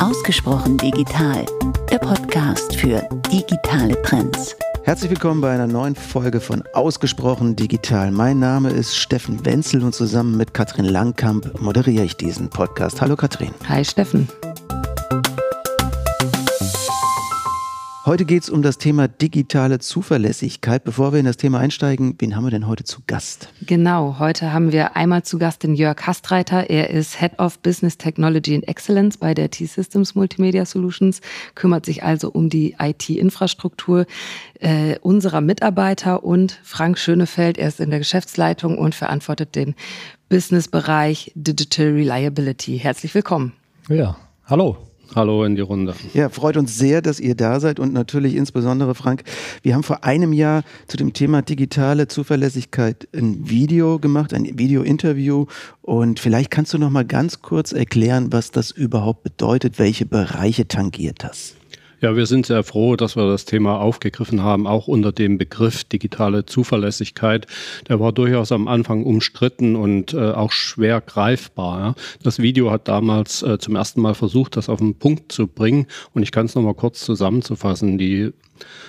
Ausgesprochen digital, der Podcast für digitale Trends. Herzlich willkommen bei einer neuen Folge von Ausgesprochen Digital. Mein Name ist Steffen Wenzel und zusammen mit Katrin Langkamp moderiere ich diesen Podcast. Hallo Katrin. Hi Steffen. Heute geht es um das Thema digitale Zuverlässigkeit. Bevor wir in das Thema einsteigen, wen haben wir denn heute zu Gast? Genau, heute haben wir einmal zu Gast den Jörg Hastreiter. Er ist Head of Business Technology and Excellence bei der T-Systems Multimedia Solutions, kümmert sich also um die IT-Infrastruktur äh, unserer Mitarbeiter und Frank Schönefeld, er ist in der Geschäftsleitung und verantwortet den Businessbereich Digital Reliability. Herzlich willkommen. Ja, hallo. Hallo in die Runde. Ja, freut uns sehr, dass ihr da seid und natürlich insbesondere, Frank, wir haben vor einem Jahr zu dem Thema digitale Zuverlässigkeit ein Video gemacht, ein Video-Interview und vielleicht kannst du noch mal ganz kurz erklären, was das überhaupt bedeutet, welche Bereiche tangiert das? Ja, wir sind sehr froh, dass wir das Thema aufgegriffen haben, auch unter dem Begriff digitale Zuverlässigkeit. Der war durchaus am Anfang umstritten und äh, auch schwer greifbar. Ja. Das Video hat damals äh, zum ersten Mal versucht, das auf den Punkt zu bringen. Und ich kann es nochmal kurz zusammenzufassen. Die,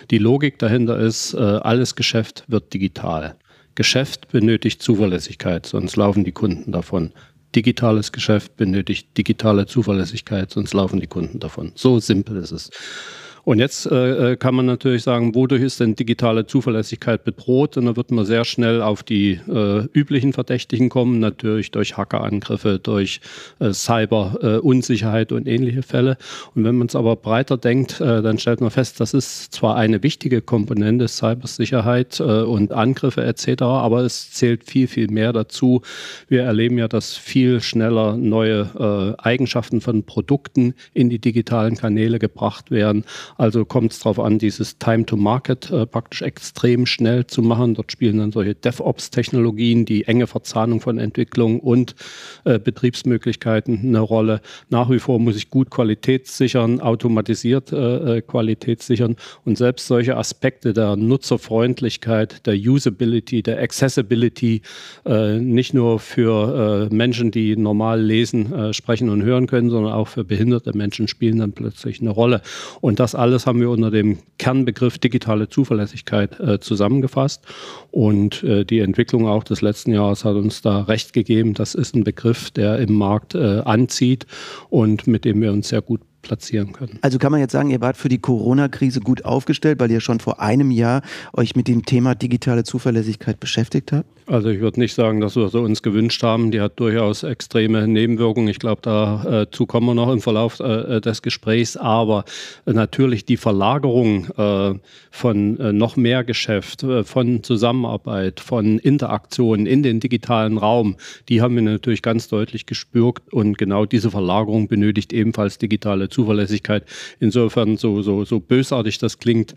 die Logik dahinter ist, äh, alles Geschäft wird digital. Geschäft benötigt Zuverlässigkeit, sonst laufen die Kunden davon digitales Geschäft benötigt digitale Zuverlässigkeit, sonst laufen die Kunden davon. So simpel ist es. Und jetzt äh, äh, kann man natürlich sagen, wodurch ist denn digitale Zuverlässigkeit bedroht? Und da wird man sehr schnell auf die äh, üblichen Verdächtigen kommen, natürlich durch Hackerangriffe, durch äh, Cyber-Unsicherheit und ähnliche Fälle. Und wenn man es aber breiter denkt, äh, dann stellt man fest, das ist zwar eine wichtige Komponente Cybersicherheit äh, und Angriffe etc., aber es zählt viel, viel mehr dazu. Wir erleben ja, dass viel schneller neue äh, Eigenschaften von Produkten in die digitalen Kanäle gebracht werden also kommt es darauf an, dieses Time to Market äh, praktisch extrem schnell zu machen. Dort spielen dann solche DevOps-Technologien, die enge Verzahnung von Entwicklung und äh, Betriebsmöglichkeiten eine Rolle. Nach wie vor muss ich gut Qualität sichern, automatisiert äh, äh, Qualität sichern und selbst solche Aspekte der Nutzerfreundlichkeit, der Usability, der Accessibility, äh, nicht nur für äh, Menschen, die normal lesen, sprechen und hören können, sondern auch für behinderte Menschen spielen dann plötzlich eine Rolle. Und das alles haben wir unter dem Kernbegriff digitale Zuverlässigkeit äh, zusammengefasst. Und äh, die Entwicklung auch des letzten Jahres hat uns da recht gegeben. Das ist ein Begriff, der im Markt äh, anzieht und mit dem wir uns sehr gut platzieren können. Also kann man jetzt sagen, ihr wart für die Corona-Krise gut aufgestellt, weil ihr schon vor einem Jahr euch mit dem Thema digitale Zuverlässigkeit beschäftigt habt? Also ich würde nicht sagen, dass wir so uns gewünscht haben. Die hat durchaus extreme Nebenwirkungen. Ich glaube, dazu äh, kommen wir noch im Verlauf äh, des Gesprächs. Aber äh, natürlich die Verlagerung äh, von äh, noch mehr Geschäft, äh, von Zusammenarbeit, von Interaktionen in den digitalen Raum, die haben wir natürlich ganz deutlich gespürt. Und genau diese Verlagerung benötigt ebenfalls digitale Zuverlässigkeit. Insofern, so, so, so bösartig das klingt,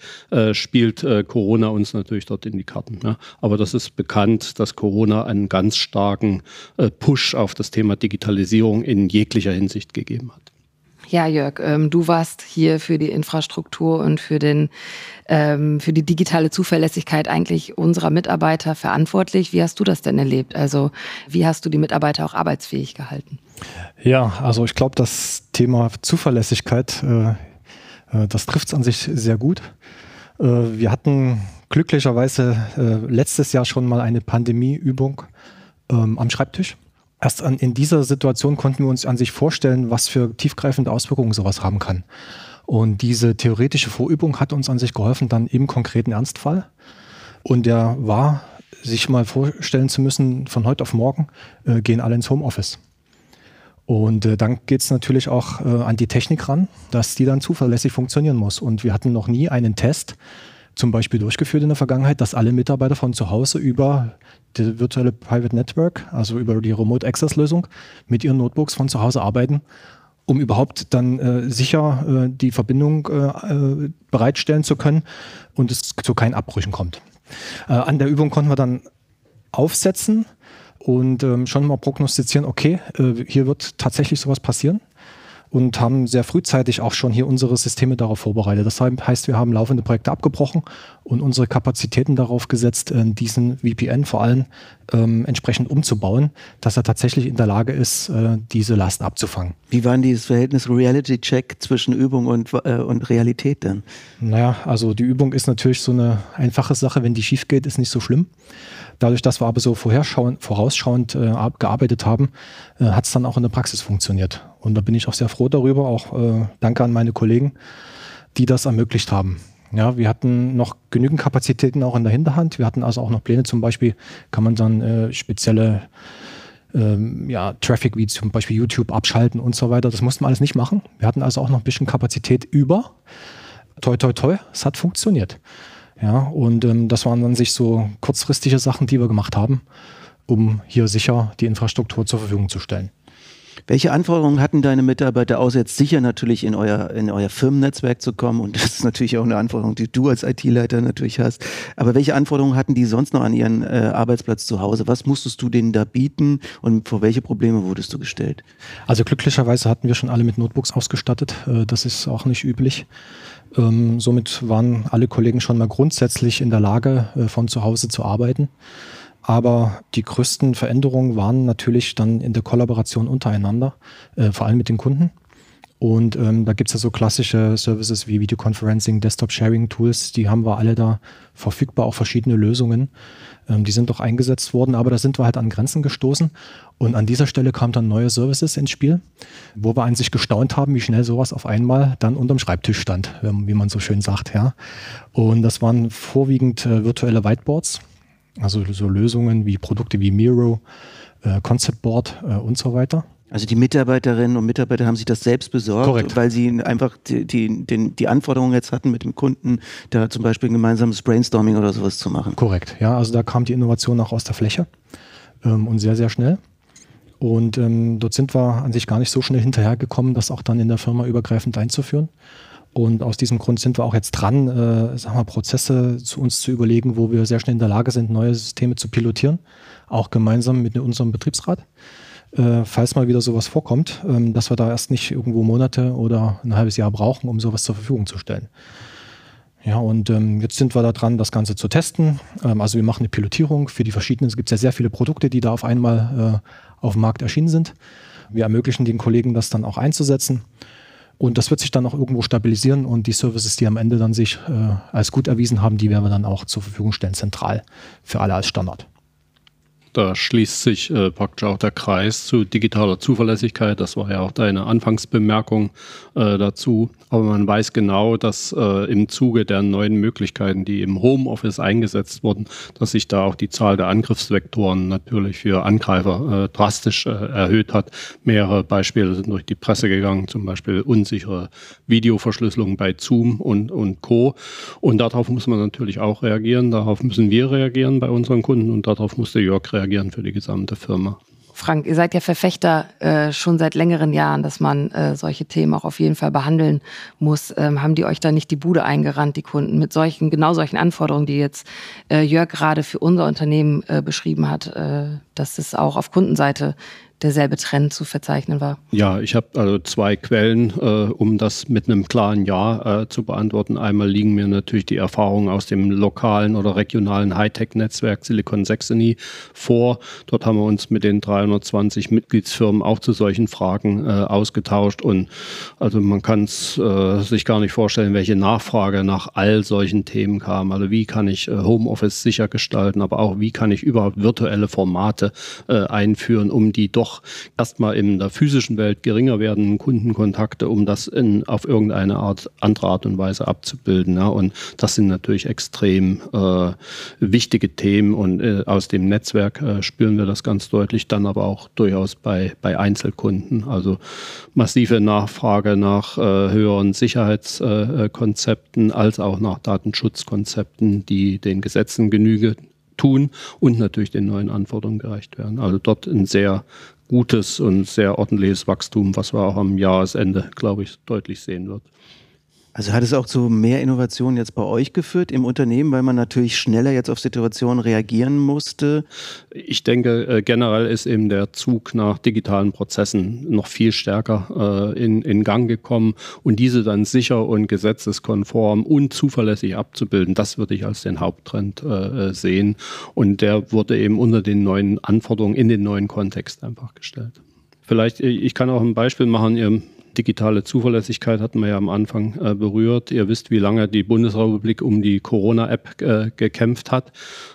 spielt Corona uns natürlich dort in die Karten. Ja. Aber das ist bekannt, dass Corona einen ganz starken äh, Push auf das Thema Digitalisierung in jeglicher Hinsicht gegeben hat. Ja, Jörg, ähm, du warst hier für die Infrastruktur und für, den, ähm, für die digitale Zuverlässigkeit eigentlich unserer Mitarbeiter verantwortlich. Wie hast du das denn erlebt? Also wie hast du die Mitarbeiter auch arbeitsfähig gehalten? Ja, also ich glaube, das Thema Zuverlässigkeit, äh, äh, das trifft es an sich sehr gut. Äh, wir hatten glücklicherweise letztes Jahr schon mal eine Pandemieübung ähm, am Schreibtisch. Erst an, in dieser Situation konnten wir uns an sich vorstellen, was für tiefgreifende Auswirkungen sowas haben kann. Und diese theoretische Vorübung hat uns an sich geholfen, dann im konkreten Ernstfall. Und der war, sich mal vorstellen zu müssen, von heute auf morgen äh, gehen alle ins Homeoffice. Und äh, dann geht es natürlich auch äh, an die Technik ran, dass die dann zuverlässig funktionieren muss. Und wir hatten noch nie einen Test, zum Beispiel durchgeführt in der Vergangenheit, dass alle Mitarbeiter von zu Hause über die virtuelle Private Network, also über die Remote Access Lösung, mit ihren Notebooks von zu Hause arbeiten, um überhaupt dann äh, sicher äh, die Verbindung äh, äh bereitstellen zu können und es zu keinen Abbrüchen kommt. Äh, an der Übung konnten wir dann aufsetzen und ähm, schon mal prognostizieren, okay, äh, hier wird tatsächlich sowas passieren. Und haben sehr frühzeitig auch schon hier unsere Systeme darauf vorbereitet. Das heißt, wir haben laufende Projekte abgebrochen und unsere Kapazitäten darauf gesetzt, äh, diesen VPN vor allem ähm, entsprechend umzubauen, dass er tatsächlich in der Lage ist, äh, diese Last abzufangen. Wie war denn dieses Verhältnis Reality-Check zwischen Übung und, äh, und Realität denn? Naja, also die Übung ist natürlich so eine einfache Sache. Wenn die schief geht, ist nicht so schlimm. Dadurch, dass wir aber so vorausschauend äh, gearbeitet haben, äh, hat es dann auch in der Praxis funktioniert. Und da bin ich auch sehr froh darüber. Auch äh, danke an meine Kollegen, die das ermöglicht haben. Ja, wir hatten noch genügend Kapazitäten auch in der Hinterhand. Wir hatten also auch noch Pläne, zum Beispiel kann man dann äh, spezielle ähm, ja, Traffic wie zum Beispiel YouTube abschalten und so weiter. Das mussten wir alles nicht machen. Wir hatten also auch noch ein bisschen Kapazität über. Toi, toi, toi, es hat funktioniert. Ja, und ähm, das waren dann sich so kurzfristige Sachen, die wir gemacht haben, um hier sicher die Infrastruktur zur Verfügung zu stellen. Welche Anforderungen hatten deine Mitarbeiter, außer jetzt sicher natürlich in euer, in euer Firmennetzwerk zu kommen? Und das ist natürlich auch eine Anforderung, die du als IT-Leiter natürlich hast. Aber welche Anforderungen hatten die sonst noch an ihren äh, Arbeitsplatz zu Hause? Was musstest du denen da bieten und vor welche Probleme wurdest du gestellt? Also glücklicherweise hatten wir schon alle mit Notebooks ausgestattet. Äh, das ist auch nicht üblich. Ähm, somit waren alle Kollegen schon mal grundsätzlich in der Lage, äh, von zu Hause zu arbeiten. Aber die größten Veränderungen waren natürlich dann in der Kollaboration untereinander, äh, vor allem mit den Kunden. Und ähm, da gibt es ja so klassische Services wie Videoconferencing, Desktop-Sharing-Tools, die haben wir alle da verfügbar, auch verschiedene Lösungen. Ähm, die sind doch eingesetzt worden, aber da sind wir halt an Grenzen gestoßen. Und an dieser Stelle kamen dann neue Services ins Spiel, wo wir an sich gestaunt haben, wie schnell sowas auf einmal dann unterm Schreibtisch stand, ähm, wie man so schön sagt. Ja. Und das waren vorwiegend äh, virtuelle Whiteboards also so Lösungen wie Produkte wie Miro, äh, Concept Board äh, und so weiter. Also die Mitarbeiterinnen und Mitarbeiter haben sich das selbst besorgt, Korrekt. weil sie einfach die, die, den, die Anforderungen jetzt hatten mit dem Kunden, da zum Beispiel ein gemeinsames Brainstorming oder sowas zu machen. Korrekt, ja. Also da kam die Innovation auch aus der Fläche ähm, und sehr, sehr schnell. Und ähm, dort sind wir an sich gar nicht so schnell hinterhergekommen, das auch dann in der Firma übergreifend einzuführen. Und aus diesem Grund sind wir auch jetzt dran, äh, sagen wir, Prozesse zu uns zu überlegen, wo wir sehr schnell in der Lage sind, neue Systeme zu pilotieren, auch gemeinsam mit unserem Betriebsrat. Äh, falls mal wieder sowas vorkommt, ähm, dass wir da erst nicht irgendwo Monate oder ein halbes Jahr brauchen, um sowas zur Verfügung zu stellen. Ja, und ähm, jetzt sind wir da dran, das Ganze zu testen. Ähm, also wir machen eine Pilotierung für die verschiedenen. Es gibt ja sehr viele Produkte, die da auf einmal äh, auf dem Markt erschienen sind. Wir ermöglichen den Kollegen, das dann auch einzusetzen. Und das wird sich dann auch irgendwo stabilisieren und die Services, die am Ende dann sich äh, als gut erwiesen haben, die werden wir dann auch zur Verfügung stellen, zentral für alle als Standard. Da schließt sich äh, praktisch auch der Kreis zu digitaler Zuverlässigkeit. Das war ja auch deine Anfangsbemerkung äh, dazu. Aber man weiß genau, dass äh, im Zuge der neuen Möglichkeiten, die im Homeoffice eingesetzt wurden, dass sich da auch die Zahl der Angriffsvektoren natürlich für Angreifer äh, drastisch äh, erhöht hat. Mehrere Beispiele sind durch die Presse gegangen, zum Beispiel unsichere Videoverschlüsselung bei Zoom und, und Co. Und darauf muss man natürlich auch reagieren. Darauf müssen wir reagieren bei unseren Kunden und darauf musste Jörg reagieren reagieren für die gesamte Firma. Frank, ihr seid ja Verfechter äh, schon seit längeren Jahren, dass man äh, solche Themen auch auf jeden Fall behandeln muss. Ähm, haben die euch da nicht die Bude eingerannt, die Kunden, mit solchen, genau solchen Anforderungen, die jetzt äh, Jörg gerade für unser Unternehmen äh, beschrieben hat, äh, dass es auch auf Kundenseite derselbe Trend zu verzeichnen war? Ja, ich habe also zwei Quellen, äh, um das mit einem klaren Ja äh, zu beantworten. Einmal liegen mir natürlich die Erfahrungen aus dem lokalen oder regionalen Hightech-Netzwerk Silicon Saxony vor. Dort haben wir uns mit den 320 Mitgliedsfirmen auch zu solchen Fragen äh, ausgetauscht und also man kann es äh, sich gar nicht vorstellen, welche Nachfrage nach all solchen Themen kam. Also wie kann ich äh, Homeoffice sicher gestalten, aber auch wie kann ich überhaupt virtuelle Formate äh, einführen, um die doch doch erstmal in der physischen Welt geringer werdenden Kundenkontakte, um das in, auf irgendeine Art, andere Art und Weise abzubilden. Ja. Und das sind natürlich extrem äh, wichtige Themen und äh, aus dem Netzwerk äh, spüren wir das ganz deutlich, dann aber auch durchaus bei, bei Einzelkunden. Also massive Nachfrage nach äh, höheren Sicherheitskonzepten als auch nach Datenschutzkonzepten, die den Gesetzen Genüge tun und natürlich den neuen Anforderungen gerecht werden. Also dort ein sehr gutes und sehr ordentliches Wachstum, was wir auch am Jahresende, glaube ich, deutlich sehen wird. Also hat es auch zu mehr Innovationen jetzt bei euch geführt im Unternehmen, weil man natürlich schneller jetzt auf Situationen reagieren musste? Ich denke, äh, generell ist eben der Zug nach digitalen Prozessen noch viel stärker äh, in, in Gang gekommen und diese dann sicher und gesetzeskonform und zuverlässig abzubilden, das würde ich als den Haupttrend äh, sehen. Und der wurde eben unter den neuen Anforderungen in den neuen Kontext einfach gestellt. Vielleicht, ich kann auch ein Beispiel machen. Ihr digitale Zuverlässigkeit hatten wir ja am Anfang äh, berührt. Ihr wisst, wie lange die Bundesrepublik um die Corona-App äh, gekämpft hat.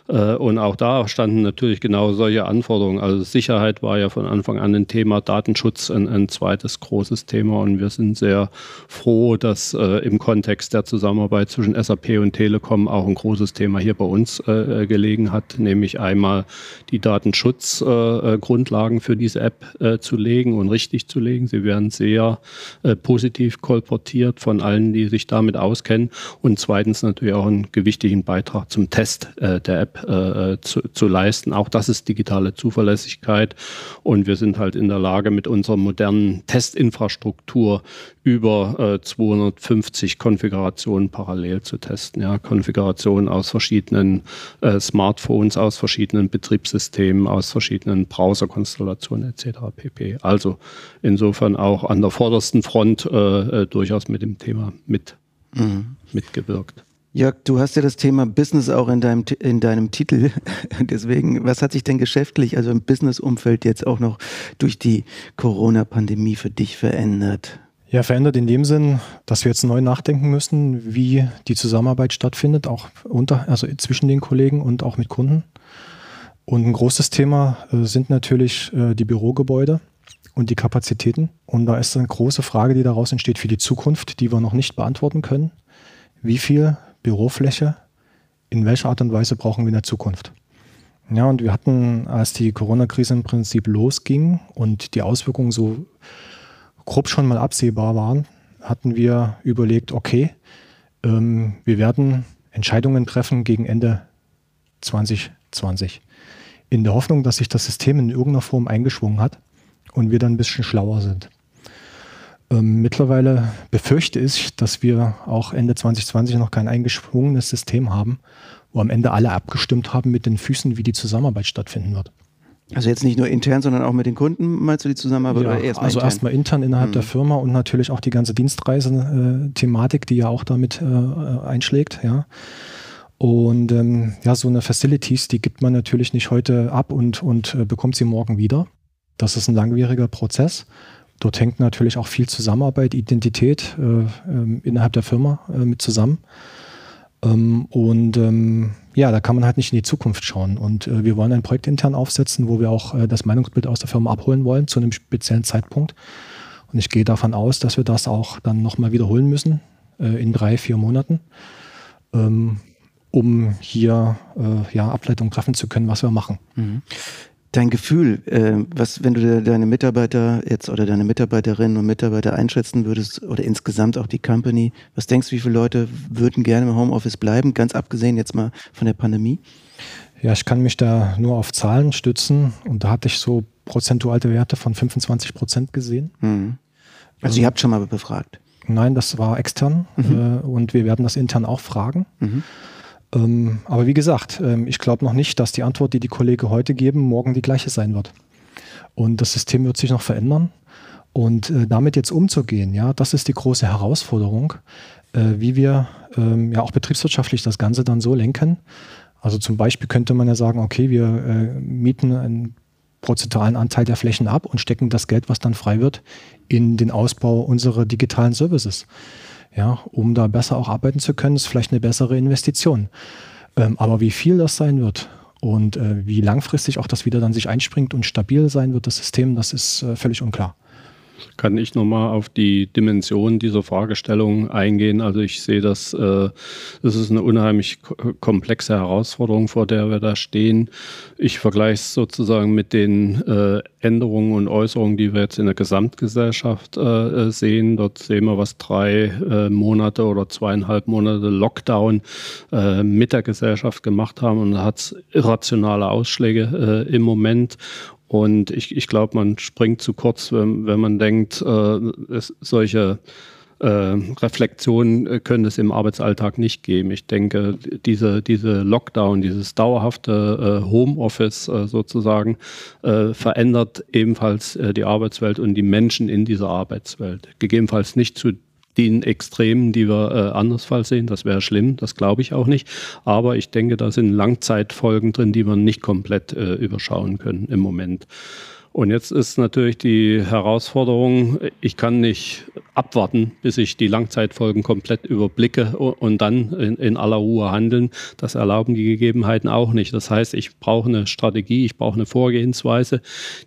Äh, und auch da standen natürlich genau solche Anforderungen. Also Sicherheit war ja von Anfang an ein Thema, Datenschutz ein, ein zweites großes Thema. Und wir sind sehr froh, dass äh, im Kontext der Zusammenarbeit zwischen SAP und Telekom auch ein großes Thema hier bei uns äh, gelegen hat, nämlich einmal die Datenschutzgrundlagen äh, für diese App zu legen und richtig zu legen. Sie werden sehr äh, positiv kolportiert von allen, die sich damit auskennen. Und zweitens natürlich auch einen gewichtigen Beitrag zum Test äh, der App äh, zu, zu, leisten. Auch das ist digitale Zuverlässigkeit. Und wir sind halt in der Lage, mit unserer modernen Testinfrastruktur über 250 Konfigurationen parallel zu testen. Ja, Konfigurationen aus verschiedenen Smartphones, aus verschiedenen Betriebssystemen, aus verschiedenen Browserkonstellationen etc. pp. Also insofern auch an der Vorder vordersten Front äh, äh, durchaus mit dem Thema mit, mhm. mitgewirkt. Jörg, du hast ja das Thema Business auch in deinem, in deinem Titel. Deswegen, was hat sich denn geschäftlich, also im Business-Umfeld jetzt auch noch durch die Corona-Pandemie für dich verändert? Ja, verändert in dem Sinn, dass wir jetzt neu nachdenken müssen, wie die Zusammenarbeit stattfindet, auch unter, also zwischen den Kollegen und auch mit Kunden. Und ein großes Thema äh, sind natürlich äh, die Bürogebäude und die Kapazitäten. Und da ist eine große Frage, die daraus entsteht für die Zukunft, die wir noch nicht beantworten können. Wie viel Bürofläche in welcher Art und Weise brauchen wir in der Zukunft? Ja, und wir hatten, als die Corona-Krise im Prinzip losging und die Auswirkungen so grob schon mal absehbar waren, hatten wir überlegt, okay, ähm, wir werden Entscheidungen treffen gegen Ende 2020. In der Hoffnung, dass sich das System in irgendeiner Form eingeschwungen hat und wir dann ein bisschen schlauer sind. Ähm, mittlerweile befürchte ich, dass wir auch Ende 2020 noch kein eingeschwungenes System haben, wo am Ende alle abgestimmt haben mit den Füßen, wie die Zusammenarbeit stattfinden wird. Also jetzt nicht nur intern, sondern auch mit den Kunden meinst du die Zusammenarbeit? Ja, erst also erstmal intern innerhalb mhm. der Firma und natürlich auch die ganze Dienstreise-Thematik, die ja auch damit äh, einschlägt, ja. Und ähm, ja, so eine Facilities, die gibt man natürlich nicht heute ab und, und äh, bekommt sie morgen wieder. Das ist ein langwieriger Prozess. Dort hängt natürlich auch viel Zusammenarbeit, Identität äh, äh, innerhalb der Firma äh, mit zusammen. Ähm, und ähm, ja, da kann man halt nicht in die Zukunft schauen. Und äh, wir wollen ein Projekt intern aufsetzen, wo wir auch äh, das Meinungsbild aus der Firma abholen wollen zu einem speziellen Zeitpunkt. Und ich gehe davon aus, dass wir das auch dann nochmal wiederholen müssen äh, in drei, vier Monaten, ähm, um hier ja, Ableitung treffen zu können, was wir machen. Mhm dein Gefühl, äh, was, wenn du deine Mitarbeiter jetzt oder deine Mitarbeiterinnen und Mitarbeiter einschätzen würdest oder insgesamt auch die Company, was denkst du, wie viele Leute würden gerne im Homeoffice bleiben, ganz abgesehen jetzt mal von der Pandemie? Ja, ich kann mich da nur auf Zahlen stützen und da hatte ich so prozentualte Werte von 25 Prozent gesehen. Mhm. Also, also ihr habt schon mal befragt? Nein, das war extern mhm. äh, und wir werden das intern auch fragen. Mhm. Ähm, aber wie gesagt, ähm, ich glaube noch nicht, dass die Antwort, die die Kollegen heute geben, morgen die gleiche sein wird. Und das System wird sich noch verändern. Und äh, damit jetzt umzugehen, ja, das ist die große Herausforderung, äh, wie wir ähm, ja auch betriebswirtschaftlich das Ganze dann so lenken. Also zum Beispiel könnte man ja sagen, okay, wir äh, mieten einen prozentualen Anteil der Flächen ab und stecken das Geld, was dann frei wird, in den Ausbau unserer digitalen Services ja, um da besser auch arbeiten zu können, ist vielleicht eine bessere Investition. Ähm, aber wie viel das sein wird und äh, wie langfristig auch das wieder dann sich einspringt und stabil sein wird, das System, das ist äh, völlig unklar. Kann ich nochmal auf die Dimension dieser Fragestellung eingehen? Also ich sehe, dass äh, das ist eine unheimlich komplexe Herausforderung, vor der wir da stehen. Ich vergleiche es sozusagen mit den äh, Änderungen und Äußerungen, die wir jetzt in der Gesamtgesellschaft äh, sehen. Dort sehen wir, was drei äh, Monate oder zweieinhalb Monate Lockdown äh, mit der Gesellschaft gemacht haben und hat irrationale Ausschläge äh, im Moment. Und ich, ich glaube, man springt zu kurz, wenn, wenn man denkt, äh, es, solche äh, Reflexion äh, könnte es im Arbeitsalltag nicht geben. Ich denke, diese, diese Lockdown, dieses dauerhafte äh, Homeoffice äh, sozusagen, äh, verändert ebenfalls äh, die Arbeitswelt und die Menschen in dieser Arbeitswelt. Gegebenenfalls nicht zu den Extremen, die wir äh, andersfalls sehen. Das wäre schlimm, das glaube ich auch nicht. Aber ich denke, da sind Langzeitfolgen drin, die wir nicht komplett äh, überschauen können im Moment. Und jetzt ist natürlich die Herausforderung, ich kann nicht abwarten, bis ich die Langzeitfolgen komplett überblicke und dann in, in, aller Ruhe handeln. Das erlauben die Gegebenheiten auch nicht. Das heißt, ich brauche eine Strategie, ich brauche eine Vorgehensweise,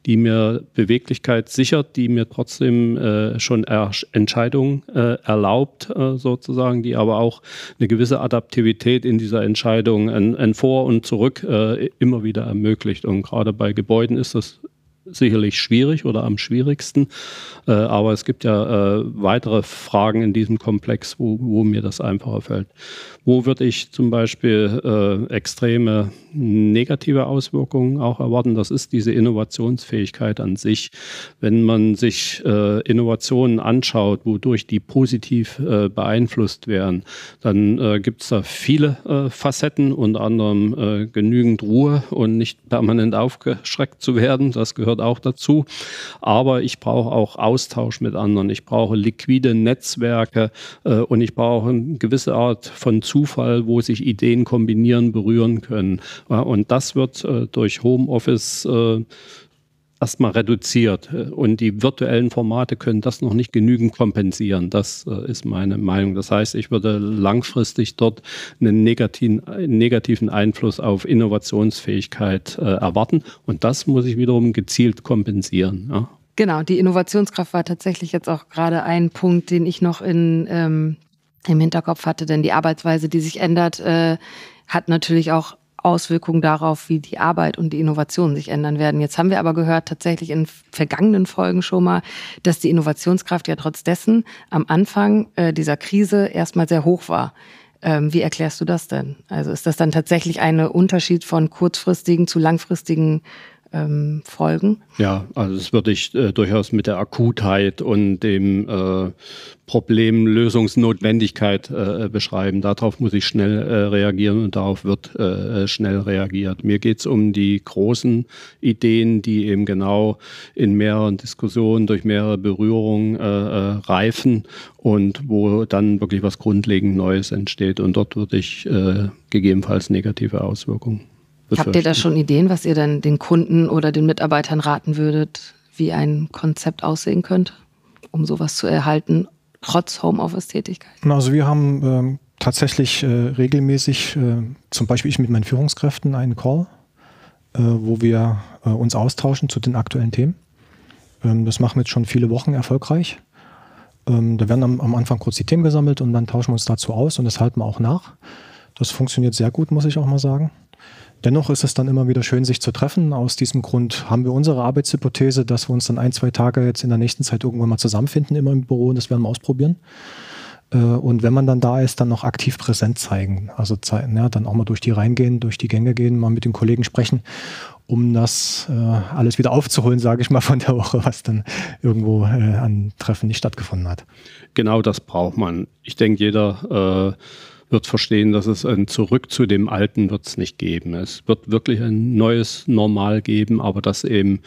die mir Beweglichkeit sichert, die mir trotzdem äh, schon er Entscheidungen äh, erlaubt, äh, sozusagen, die aber auch eine gewisse Adaptivität in dieser Entscheidung, ein, ein Vor und Zurück äh, immer wieder ermöglicht. Und gerade bei Gebäuden ist das sicherlich schwierig oder am schwierigsten. Äh, aber es gibt ja äh, weitere Fragen in diesem Komplex, wo, wo mir das einfacher fällt. Wo würde ich zum Beispiel äh, extreme negative Auswirkungen auch erwarten? Das ist diese Innovationsfähigkeit an sich. Wenn man sich äh, Innovationen anschaut, wodurch die positiv äh, beeinflusst werden, dann äh, gibt es da viele Facetten, unter anderem genügend Ruhe und nicht permanent aufgeschreckt zu werden. Das gehört auch dazu. Aber ich brauche auch Austausch mit anderen. Ich brauche liquide Netzwerke äh, und ich brauche eine gewisse Art von Zufall, wo sich Ideen kombinieren, berühren können. Und das wird äh, durch Homeoffice äh, erstmal reduziert. Und die virtuellen Formate können das noch nicht genügend kompensieren. Das äh, ist meine Meinung. Das heißt, ich würde langfristig dort einen negativen, Einfluss auf Innovationsfähigkeit äh, erwarten. Und das muss ich wiederum gezielt kompensieren. Ja. Genau, die Innovationskraft war tatsächlich jetzt auch gerade ein Punkt, den ich noch in ähm, im Hinterkopf hatte, denn die Arbeitsweise, die sich ändert, äh, hat natürlich auch Auswirkungen darauf, wie die Arbeit und die Innovation sich ändern werden. Jetzt haben wir aber gehört, tatsächlich in vergangenen Folgen schon mal, dass die Innovationskraft ja trotz dessen am Anfang äh, dieser Krise erstmal sehr hoch war. Ähm, wie erklärst du das denn? Also ist das dann tatsächlich ein Unterschied von kurzfristigen zu langfristigen ähm, Folgen? Ja, also das würde ich äh, durchaus mit der Akutheit und dem äh, Problemlösungsnotwendigkeit äh, beschreiben. Darauf muss ich schnell äh, reagieren und darauf wird äh, schnell reagiert. Mir geht es um die großen Ideen, die eben genau in mehreren Diskussionen durch mehrere Berührungen äh, äh, reifen und wo dann wirklich was grundlegend Neues entsteht. Und dort würde ich äh, gegebenenfalls negative Auswirkungen Habt ihr da schon Ideen, was ihr dann den Kunden oder den Mitarbeitern raten würdet, wie ein Konzept aussehen könnte, um sowas zu erhalten, trotz Homeoffice-Tätigkeit? Also wir haben ähm, tatsächlich äh, regelmäßig, äh, zum Beispiel ich mit meinen Führungskräften, einen Call, äh, wo wir äh, uns austauschen zu den aktuellen Themen. Ähm, das machen wir jetzt schon viele Wochen erfolgreich. Ähm, da werden am, am Anfang kurz die Themen gesammelt und dann tauschen wir uns dazu aus und das halten wir auch nach. Das funktioniert sehr gut, muss ich auch mal sagen. Dennoch ist es dann immer wieder schön, sich zu treffen. Aus diesem Grund haben wir unsere Arbeitshypothese, dass wir uns dann ein, zwei Tage jetzt in der nächsten Zeit irgendwann mal zusammenfinden, immer im Büro und das werden wir ausprobieren. Äh, und wenn man dann da ist, dann noch aktiv präsent zeigen. Also ja, dann auch mal durch die Reihen gehen, durch die Gänge gehen, mal mit den Kollegen sprechen, um das äh, alles wieder aufzuholen, sage ich mal, von der Woche, was dann irgendwo äh, an Treffen nicht stattgefunden hat. Genau das braucht man. Ich denke, jeder äh, wird verstehen, dass es ein Zurück zu dem Alten wird es nicht geben. Es wird wirklich ein neues Normal geben, aber das eben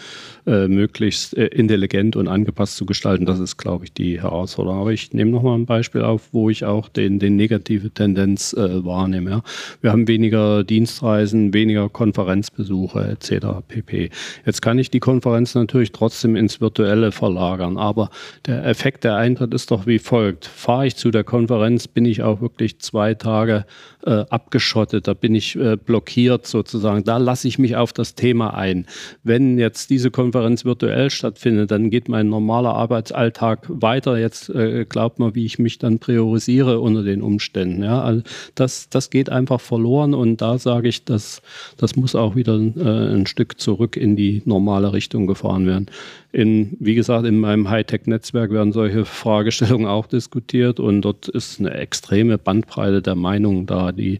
äh, möglichst äh, intelligent und angepasst zu gestalten, das ist, glaube ich, die Herausforderung. Aber ich nehme nochmal ein Beispiel auf, wo ich auch den, den negative Tendenz äh, wahrnehme. Ja. Wir haben weniger Dienstreisen, weniger Konferenzbesuche etc. pp. Jetzt kann ich die Konferenz natürlich trotzdem ins Virtuelle verlagern, aber der Effekt der Eintritt ist doch wie folgt. Fahre ich zu der Konferenz, bin ich auch wirklich zwei Tage äh, abgeschottet, da bin ich äh, blockiert sozusagen. Da lasse ich mich auf das Thema ein. Wenn jetzt diese Konferenz virtuell stattfindet, dann geht mein normaler Arbeitsalltag weiter. Jetzt äh, glaubt man, wie ich mich dann priorisiere unter den Umständen. Ja, also das, das geht einfach verloren und da sage ich, dass das muss auch wieder äh, ein Stück zurück in die normale Richtung gefahren werden. In, wie gesagt, in meinem Hightech-Netzwerk werden solche Fragestellungen auch diskutiert und dort ist eine extreme Bandbreite der Meinungen da. Die,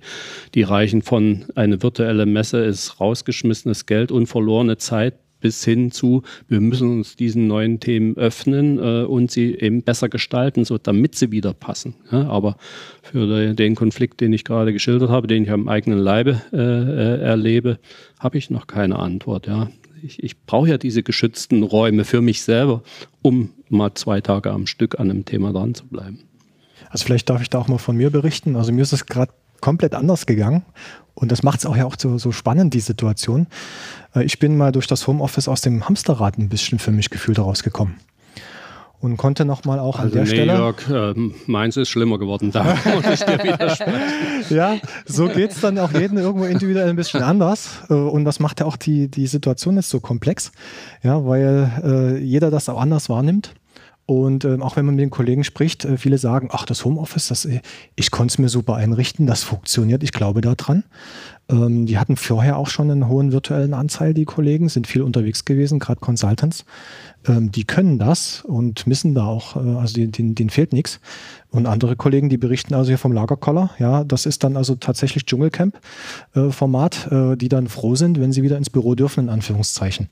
die reichen von eine virtuelle Messe ist rausgeschmissenes Geld und verlorene Zeit bis hin zu, wir müssen uns diesen neuen Themen öffnen äh, und sie eben besser gestalten, so damit sie wieder passen. Ja, aber für den Konflikt, den ich gerade geschildert habe, den ich am eigenen Leibe äh, äh, erlebe, habe ich noch keine Antwort. Ja. Ich, ich brauche ja diese geschützten Räume für mich selber, um mal zwei Tage am Stück an einem Thema dran zu bleiben. Also vielleicht darf ich da auch mal von mir berichten. Also mir ist es gerade komplett anders gegangen. Und das macht es auch ja auch so, so spannend, die Situation. Äh, ich bin mal durch das Homeoffice aus dem Hamsterrad ein bisschen für mich gefühlt herausgekommen. Und konnte nochmal auch also an der nee, Stelle. Jörg, äh, meins ist schlimmer geworden, da muss ich dir widersprechen. ja, so geht es dann auch jedem irgendwo individuell ein bisschen anders. Äh, und das macht ja auch die, die Situation jetzt so komplex, ja, weil äh, jeder das auch anders wahrnimmt. Und ähm, auch wenn man mit den Kollegen spricht, äh, viele sagen, ach, das Homeoffice, das, äh, ich konnte es mir super einrichten, das funktioniert, ich glaube daran. Ähm, die hatten vorher auch schon einen hohen virtuellen Anteil, die Kollegen, sind viel unterwegs gewesen, gerade Consultants. Ähm, die können das und müssen da auch, äh, also denen, denen fehlt nichts. Und andere Kollegen, die berichten also hier vom Lagerkoller, ja, das ist dann also tatsächlich Dschungelcamp-Format, äh, äh, die dann froh sind, wenn sie wieder ins Büro dürfen, in Anführungszeichen.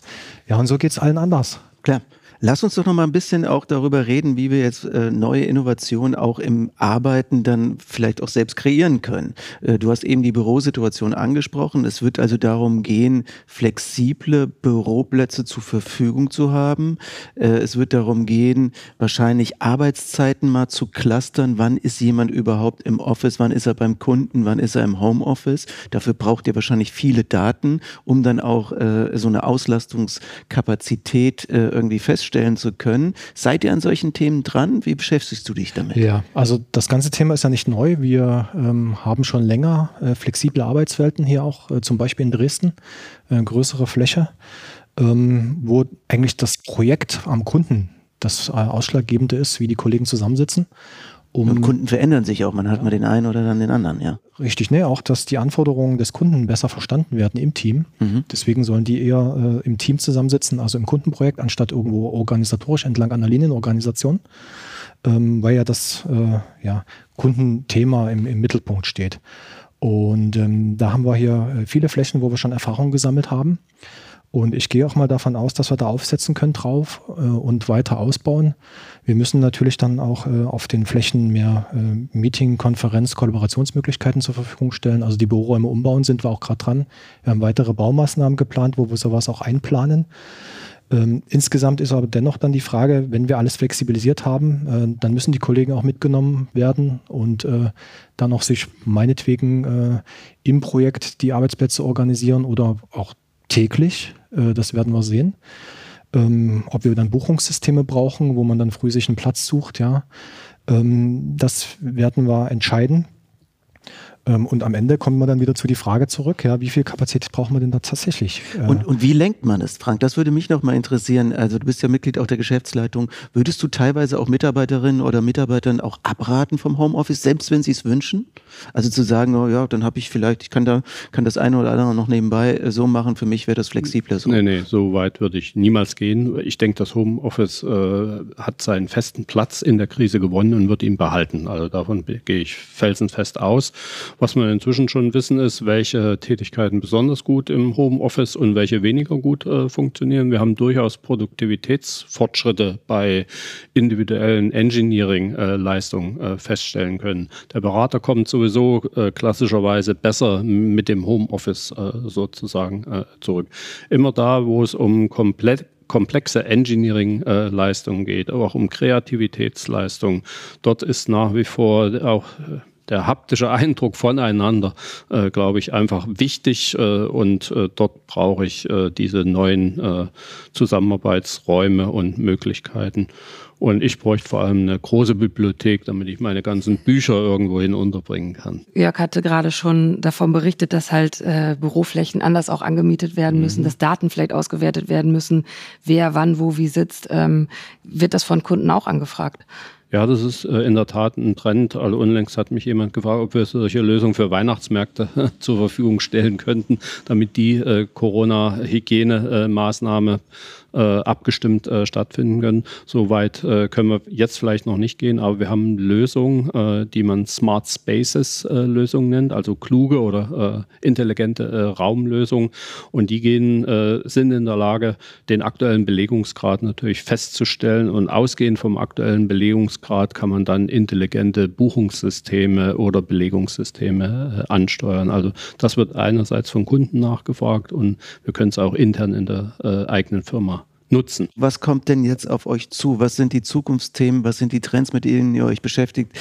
Ja, und so geht es allen anders. Klar. Lass uns doch noch mal ein bisschen auch darüber reden, wie wir jetzt äh, neue Innovationen auch im Arbeiten dann vielleicht auch selbst kreieren können. Äh, du hast eben die Bürosituation angesprochen. Es wird also darum gehen, flexible Büroplätze zur Verfügung zu haben. Äh, es wird darum gehen, wahrscheinlich Arbeitszeiten mal zu clustern. Wann ist jemand überhaupt im Office? Wann ist er beim Kunden? Wann ist er im Homeoffice? Dafür braucht ihr wahrscheinlich viele Daten, um dann auch äh, so eine Auslastungskapazität äh, irgendwie festzustellen feststellen zu können. Seid ihr an solchen Themen dran? Wie beschäftigst du dich damit? Ja, also das ganze Thema ist ja nicht neu. Wir ähm, haben schon länger äh, flexible Arbeitswelten hier auch, äh, zum Beispiel in Dresden, äh, größere Fläche, ähm, wo eigentlich das Projekt am Kunden das äh, Ausschlaggebende ist, wie die Kollegen zusammensitzen um und Kunden verändern sich auch. Man hat ja. mal den einen oder dann den anderen, ja. Richtig, ne? Auch, dass die Anforderungen des Kunden besser verstanden werden im Team. Mhm. Deswegen sollen die eher äh, im Team zusammensitzen, also im Kundenprojekt, anstatt irgendwo organisatorisch entlang einer Linienorganisation, ähm, weil ja das äh, ja, Kundenthema im, im Mittelpunkt steht. Und ähm, da haben wir hier äh, viele Flächen, wo wir schon Erfahrungen gesammelt haben. Und ich gehe auch mal davon aus, dass wir da aufsetzen können drauf äh, und weiter ausbauen. Wir müssen natürlich dann auch äh, auf den Flächen mehr äh, Meeting, Konferenz, Kollaborationsmöglichkeiten zur Verfügung stellen. Also die Büroräume umbauen sind wir auch gerade dran. Wir haben weitere Baumaßnahmen geplant, wo wir sowas auch einplanen. Ähm, insgesamt ist aber dennoch dann die Frage, wenn wir alles flexibilisiert haben, äh, dann müssen die Kollegen auch mitgenommen werden und äh, dann auch sich meinetwegen äh, im Projekt die Arbeitsplätze organisieren oder auch täglich äh, das werden wir sehen. Ähm, ob wir dann Buchungssysteme brauchen, wo man dann früh sich einen Platz sucht, ja. Ähm, das werden wir entscheiden. Ähm, und am Ende kommen wir dann wieder zu die Frage zurück, ja, wie viel Kapazität braucht man denn da tatsächlich? Äh, und, und wie lenkt man es, Frank? Das würde mich noch mal interessieren. Also du bist ja Mitglied auch der Geschäftsleitung. Würdest du teilweise auch Mitarbeiterinnen oder Mitarbeitern auch abraten vom Homeoffice, selbst wenn sie es wünschen? Also zu sagen, oh ja, dann habe ich vielleicht, ich kann da, kann das eine oder andere noch nebenbei äh, so machen, für mich wäre das flexibler so. Nee, nee, so weit würde ich niemals gehen. Ich denke, das Homeoffice äh, hat seinen festen Platz in der Krise gewonnen und wird ihn behalten. Also davon gehe ich felsenfest aus. Was wir inzwischen schon wissen, ist, welche Tätigkeiten besonders gut im Homeoffice und welche weniger gut äh, funktionieren. Wir haben durchaus Produktivitätsfortschritte bei individuellen Engineering-Leistungen äh, feststellen können. Der Berater kommt sowieso äh, klassischerweise besser mit dem Homeoffice äh, sozusagen äh, zurück. Immer da, wo es um komplett komplexe Engineering-Leistungen geht, aber auch um Kreativitätsleistungen. Dort ist nach wie vor auch der haptische Eindruck voneinander, äh, glaube ich, einfach wichtig äh, und äh, dort brauche ich äh, diese neuen äh, Zusammenarbeitsräume und Möglichkeiten. Und ich bräuchte vor allem eine große Bibliothek, damit ich meine ganzen Bücher irgendwohin unterbringen kann. Jörg hatte gerade schon davon berichtet, dass halt äh, Büroflächen anders auch angemietet werden müssen, mhm. dass Daten vielleicht ausgewertet werden müssen, wer wann wo wie sitzt. Ähm, wird das von Kunden auch angefragt? Ja, das ist äh, in der Tat ein Trend. Also unlängst hat mich jemand gefragt, ob wir solche Lösungen für Weihnachtsmärkte zur Verfügung stellen könnten, damit die äh, Corona-Hygiene-Maßnahme äh, abgestimmt äh, stattfinden können. Soweit äh, können wir jetzt vielleicht noch nicht gehen, aber wir haben Lösungen, äh, die man Smart Spaces äh, Lösungen nennt, also kluge oder äh, intelligente Raumlösungen. Und die gehen, sind in der Lage, den aktuellen Belegungsgrad natürlich festzustellen. Und ausgehend vom aktuellen Belegungsgrad kann man dann intelligente Buchungssysteme oder Belegungssysteme ansteuern. Also das wird einerseits von Kunden nachgefragt und wir können es auch intern in der eigenen Firma nutzen. Was kommt denn jetzt auf euch zu? Was sind die Zukunftsthemen? Was sind die Trends, mit denen ihr euch beschäftigt?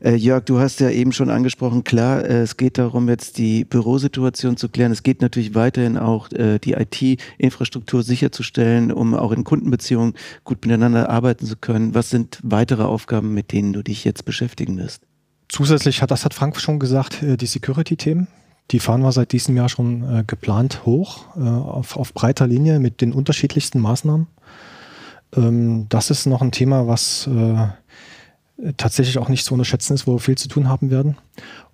Äh, Jörg, du hast ja eben schon angesprochen, klar, äh, es geht darum, jetzt die Bürosituation zu klären. Es geht natürlich weiterhin auch, äh, die IT-Infrastruktur sicherzustellen, um auch in Kundenbeziehungen gut miteinander arbeiten zu können. Was sind weitere Aufgaben, mit denen du dich jetzt beschäftigen wirst? Zusätzlich hat, das hat Frank schon gesagt, äh, die Security-Themen. Die fahren wir seit diesem Jahr schon äh, geplant hoch, äh, auf, auf breiter Linie mit den unterschiedlichsten Maßnahmen. Ähm, das ist noch ein Thema, was äh, tatsächlich auch nicht zu unterschätzen ist, wo wir viel zu tun haben werden.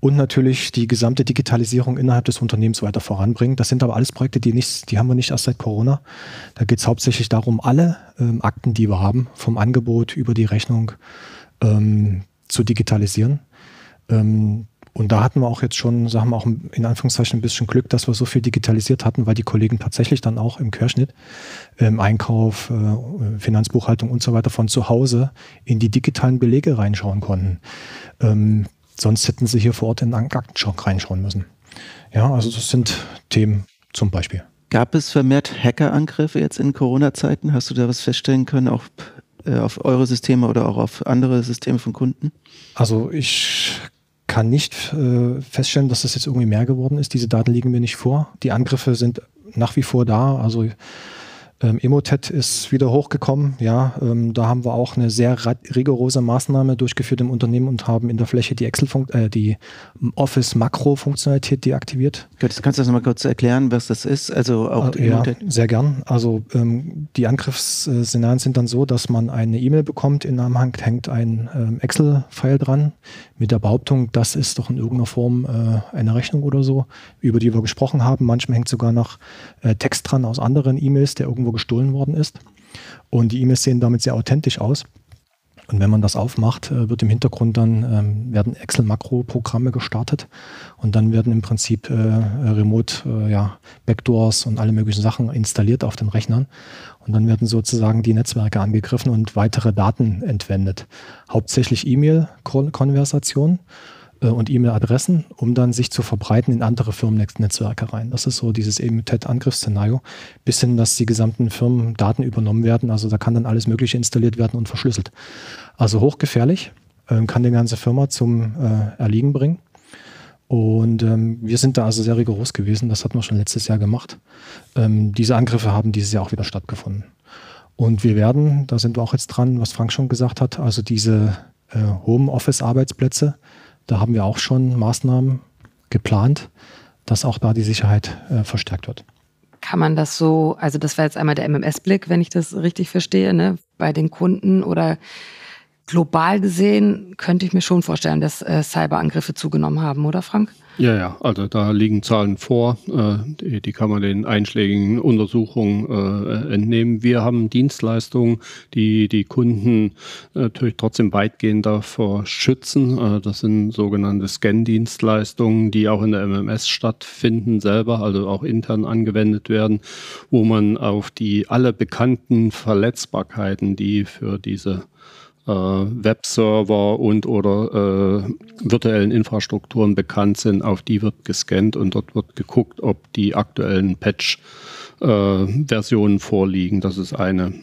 Und natürlich die gesamte Digitalisierung innerhalb des Unternehmens weiter voranbringen. Das sind aber alles Projekte, die, nicht, die haben wir nicht erst seit Corona. Da geht es hauptsächlich darum, alle ähm, Akten, die wir haben, vom Angebot über die Rechnung ähm, zu digitalisieren. Ähm, und da hatten wir auch jetzt schon, sagen wir auch in Anführungszeichen ein bisschen Glück, dass wir so viel digitalisiert hatten, weil die Kollegen tatsächlich dann auch im Querschnitt, im Einkauf, äh, Finanzbuchhaltung und so weiter von zu Hause in die digitalen Belege reinschauen konnten. Ähm, sonst hätten sie hier vor Ort in einen Aktenschock reinschauen müssen. Ja, also das sind Themen zum Beispiel. Gab es vermehrt Hackerangriffe jetzt in Corona-Zeiten? Hast du da was feststellen können, auch äh, auf eure Systeme oder auch auf andere Systeme von Kunden? Also ich kann nicht äh, feststellen, dass das jetzt irgendwie mehr geworden ist. Diese Daten liegen mir nicht vor. Die Angriffe sind nach wie vor da. Also ähm, Emotet ist wieder hochgekommen. Ja, ähm, da haben wir auch eine sehr rigorose Maßnahme durchgeführt im Unternehmen und haben in der Fläche die Excel, äh, die Office Makro Funktionalität deaktiviert. Kannst du das mal kurz erklären, was das ist? Also auch äh, ja, sehr gern. Also ähm, die Angriffsszenarien sind dann so, dass man eine E-Mail bekommt. In Anhang hängt ein ähm, Excel-File dran mit der Behauptung, das ist doch in irgendeiner Form äh, eine Rechnung oder so, über die wir gesprochen haben. Manchmal hängt sogar noch äh, Text dran aus anderen E-Mails, der irgendwo gestohlen worden ist. Und die E-Mails sehen damit sehr authentisch aus. Und wenn man das aufmacht, äh, wird im Hintergrund dann ähm, werden Excel-Makro-Programme gestartet und dann werden im Prinzip äh, Remote äh, ja, Backdoors und alle möglichen Sachen installiert auf den Rechnern. Und dann werden sozusagen die Netzwerke angegriffen und weitere Daten entwendet. Hauptsächlich E-Mail-Konversation äh, und E-Mail-Adressen, um dann sich zu verbreiten in andere Firmennetzwerke rein. Das ist so dieses Emotet-Angriffsszenario, bis hin, dass die gesamten Firmen Daten übernommen werden. Also da kann dann alles Mögliche installiert werden und verschlüsselt. Also hochgefährlich, äh, kann die ganze Firma zum äh, Erliegen bringen. Und ähm, wir sind da also sehr rigoros gewesen. Das hatten wir schon letztes Jahr gemacht. Ähm, diese Angriffe haben dieses Jahr auch wieder stattgefunden. Und wir werden, da sind wir auch jetzt dran, was Frank schon gesagt hat, also diese äh, Homeoffice-Arbeitsplätze, da haben wir auch schon Maßnahmen geplant, dass auch da die Sicherheit äh, verstärkt wird. Kann man das so, also das war jetzt einmal der MMS-Blick, wenn ich das richtig verstehe, ne, bei den Kunden oder global gesehen könnte ich mir schon vorstellen, dass äh, Cyberangriffe zugenommen haben, oder Frank? Ja, ja, also da liegen Zahlen vor, äh, die, die, kann man den einschlägigen Untersuchungen äh, entnehmen. Wir haben Dienstleistungen, die die Kunden natürlich trotzdem weitgehend davor schützen. Äh, das sind sogenannte Scan-Dienstleistungen, die auch in der MMS stattfinden selber, also auch intern angewendet werden, wo man auf die alle bekannten Verletzbarkeiten, die für diese äh, Webserver und oder äh, virtuellen Infrastrukturen bekannt sind, auf die wird gescannt und dort wird geguckt, ob die aktuellen Patch-Versionen äh, vorliegen. Das ist eine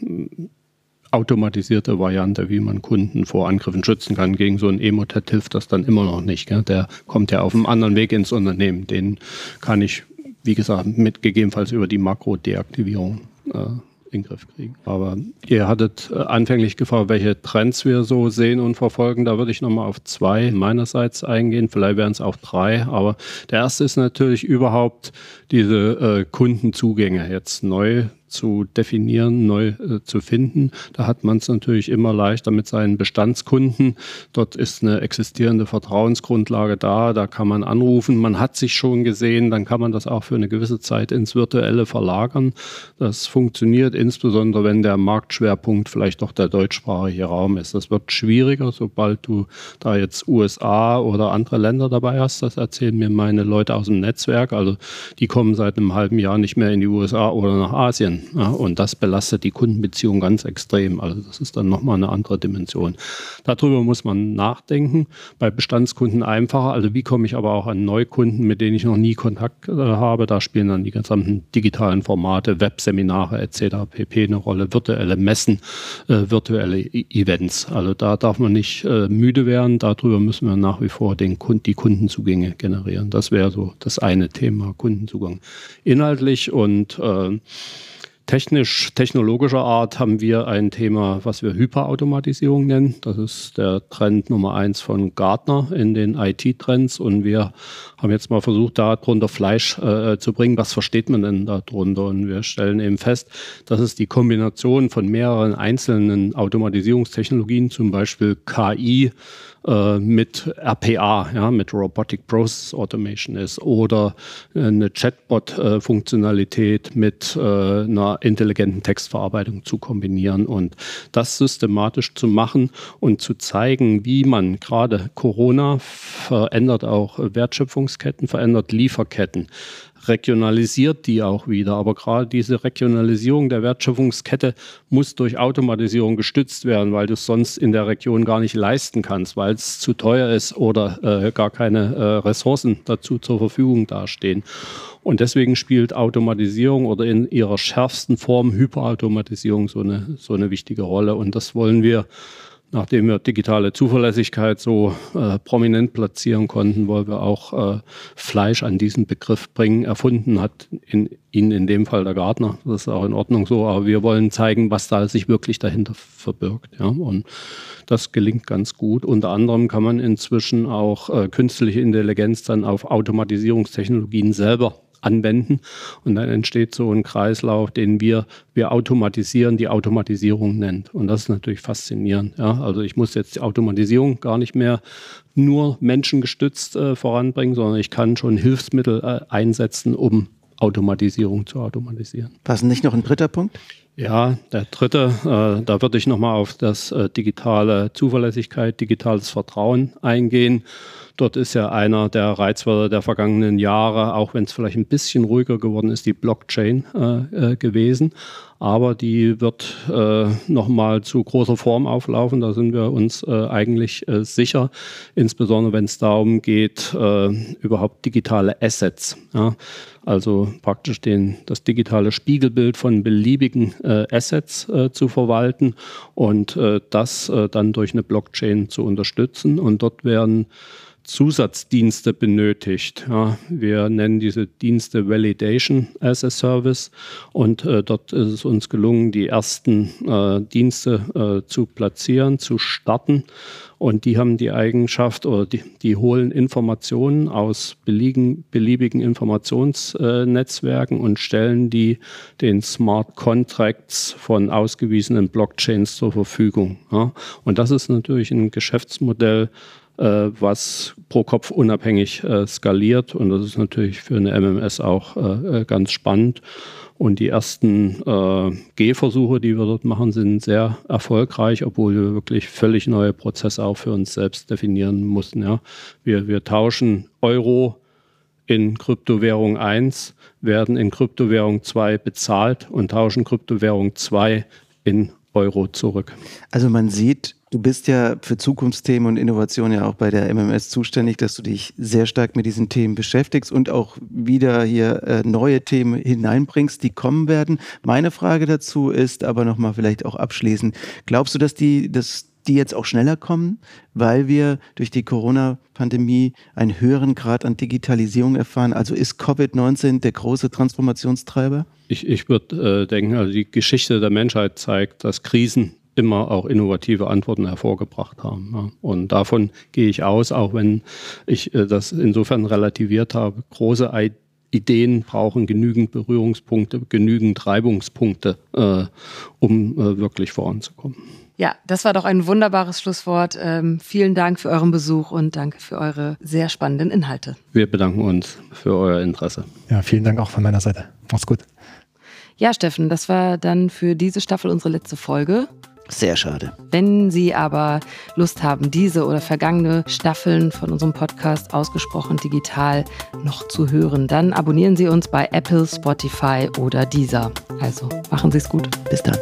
automatisierte Variante, wie man Kunden vor Angriffen schützen kann. Gegen so ein Emotet hilft das dann immer noch nicht. Gell? Der kommt ja auf einem anderen Weg ins Unternehmen. Den kann ich, wie gesagt, mit gegebenenfalls über die Makro-Deaktivierung äh, in den Griff kriegen. Aber ihr hattet äh, anfänglich gefragt, welche Trends wir so sehen und verfolgen. Da würde ich nochmal auf zwei meinerseits eingehen. Vielleicht wären es auch drei. Aber der erste ist natürlich überhaupt diese äh, Kundenzugänge jetzt neu zu definieren, neu äh, zu finden. Da hat man es natürlich immer leichter mit seinen Bestandskunden. Dort ist eine existierende Vertrauensgrundlage da, da kann man anrufen, man hat sich schon gesehen, dann kann man das auch für eine gewisse Zeit ins Virtuelle verlagern. Das funktioniert insbesondere, wenn der Marktschwerpunkt vielleicht doch der deutschsprachige Raum ist. Das wird schwieriger, sobald du da jetzt USA oder andere Länder dabei hast. Das erzählen mir meine Leute aus dem Netzwerk. Also die kommen seit einem halben Jahr nicht mehr in die USA oder nach Asien. Ja, und das belastet die Kundenbeziehung ganz extrem. Also das ist dann nochmal eine andere Dimension. Darüber muss man nachdenken. Bei Bestandskunden einfacher. Also wie komme ich aber auch an Neukunden, mit denen ich noch nie Kontakt äh, habe? Da spielen dann die gesamten digitalen Formate, Webseminare etc. pp. eine Rolle, virtuelle Messen, äh, virtuelle e Events. Also da darf man nicht äh, müde werden. Darüber müssen wir nach wie vor den Kund die Kundenzugänge generieren. Das wäre so das eine Thema, Kundenzugang. Inhaltlich und äh, Technisch, technologischer Art haben wir ein Thema, was wir Hyperautomatisierung nennen. Das ist der Trend Nummer eins von Gartner in den IT-Trends. Und wir haben jetzt mal versucht, da drunter Fleisch äh, zu bringen. Was versteht man denn darunter? Und wir stellen eben fest, dass es die Kombination von mehreren einzelnen Automatisierungstechnologien, zum Beispiel KI, äh, mit RPA, ja, mit Robotic Process Automation ist oder eine Chatbot-Funktionalität mit äh, einer intelligenten Textverarbeitung zu kombinieren und das systematisch zu machen und zu zeigen, wie man gerade Corona verändert auch Wertschöpfungsketten, verändert Lieferketten regionalisiert die auch wieder. Aber gerade diese Regionalisierung der Wertschöpfungskette muss durch Automatisierung gestützt werden, weil du es sonst in der Region gar nicht leisten kannst, weil es zu teuer ist oder äh, gar keine äh, Ressourcen dazu zur Verfügung dastehen. Und deswegen spielt Automatisierung oder in ihrer schärfsten Form Hyperautomatisierung so eine, so eine wichtige Rolle. Und das wollen wir nachdem wir digitale Zuverlässigkeit so äh, prominent platzieren konnten, wollen wir auch äh, Fleisch an diesen Begriff bringen. Erfunden hat in, ihn in dem Fall der Gartner. Das ist auch in Ordnung so. Aber wir wollen zeigen, was da sich wirklich dahinter verbirgt. Ja? Und das gelingt ganz gut. Unter anderem kann man inzwischen auch äh, künstliche Intelligenz dann auf Automatisierungstechnologien selber anwenden. Und dann entsteht so ein Kreislauf, den wir, wir automatisieren, die Automatisierung nennt. Und das ist natürlich faszinierend. Ja? Also ich muss jetzt die Automatisierung gar nicht mehr nur menschengestützt äh, voranbringen, sondern ich kann schon Hilfsmittel äh, einsetzen, um Automatisierung zu automatisieren. Was nicht noch ein dritter Punkt? Ja, der dritte, äh, da würde ich nochmal auf das äh, digitale Zuverlässigkeit, digitales Vertrauen eingehen. Dort ist ja einer der Reizwörter der vergangenen Jahre, auch wenn es vielleicht ein bisschen ruhiger geworden ist, die Blockchain äh, äh, gewesen. Aber die wird äh, nochmal zu großer Form auflaufen. Da sind wir uns äh, eigentlich äh, sicher, insbesondere wenn es darum geht, äh, überhaupt digitale Assets. Ja? Also praktisch den, das digitale Spiegelbild von beliebigen äh, Assets zu verwalten und das dann durch eine Blockchain zu unterstützen. Und dort werden Zusatzdienste benötigt. Ja, wir nennen diese Dienste Validation as a Service und äh, dort ist es uns gelungen, die ersten äh, Dienste äh, zu platzieren, zu starten. Und die haben die Eigenschaft oder die, die holen Informationen aus beliebigen, beliebigen Informationsnetzwerken und stellen die den Smart Contracts von ausgewiesenen Blockchains zur Verfügung. Ja. Und das ist natürlich ein Geschäftsmodell, äh, was pro Kopf unabhängig äh, skaliert. Und das ist natürlich für eine MMS auch äh, ganz spannend. Und die ersten äh, Gehversuche, die wir dort machen, sind sehr erfolgreich, obwohl wir wirklich völlig neue Prozesse auch für uns selbst definieren mussten. Ja. Wir, wir tauschen Euro in Kryptowährung 1, werden in Kryptowährung 2 bezahlt und tauschen Kryptowährung 2 in Euro zurück. Also man sieht, Du bist ja für Zukunftsthemen und Innovation ja auch bei der MMS zuständig, dass du dich sehr stark mit diesen Themen beschäftigst und auch wieder hier äh, neue Themen hineinbringst, die kommen werden. Meine Frage dazu ist aber nochmal vielleicht auch abschließend. Glaubst du, dass die, dass die jetzt auch schneller kommen, weil wir durch die Corona-Pandemie einen höheren Grad an Digitalisierung erfahren? Also ist Covid-19 der große Transformationstreiber? Ich, ich würde äh, denken, also die Geschichte der Menschheit zeigt, dass Krisen immer auch innovative Antworten hervorgebracht haben. Ja. Und davon gehe ich aus, auch wenn ich äh, das insofern relativiert habe. Große Ideen brauchen genügend Berührungspunkte, genügend Reibungspunkte, äh, um äh, wirklich voranzukommen. Ja, das war doch ein wunderbares Schlusswort. Ähm, vielen Dank für euren Besuch und danke für eure sehr spannenden Inhalte. Wir bedanken uns für euer Interesse. Ja, vielen Dank auch von meiner Seite. Macht's gut. Ja, Steffen, das war dann für diese Staffel unsere letzte Folge. Sehr schade. Wenn Sie aber Lust haben, diese oder vergangene Staffeln von unserem Podcast ausgesprochen digital noch zu hören, dann abonnieren Sie uns bei Apple, Spotify oder Deezer. Also machen Sie es gut. Bis dann.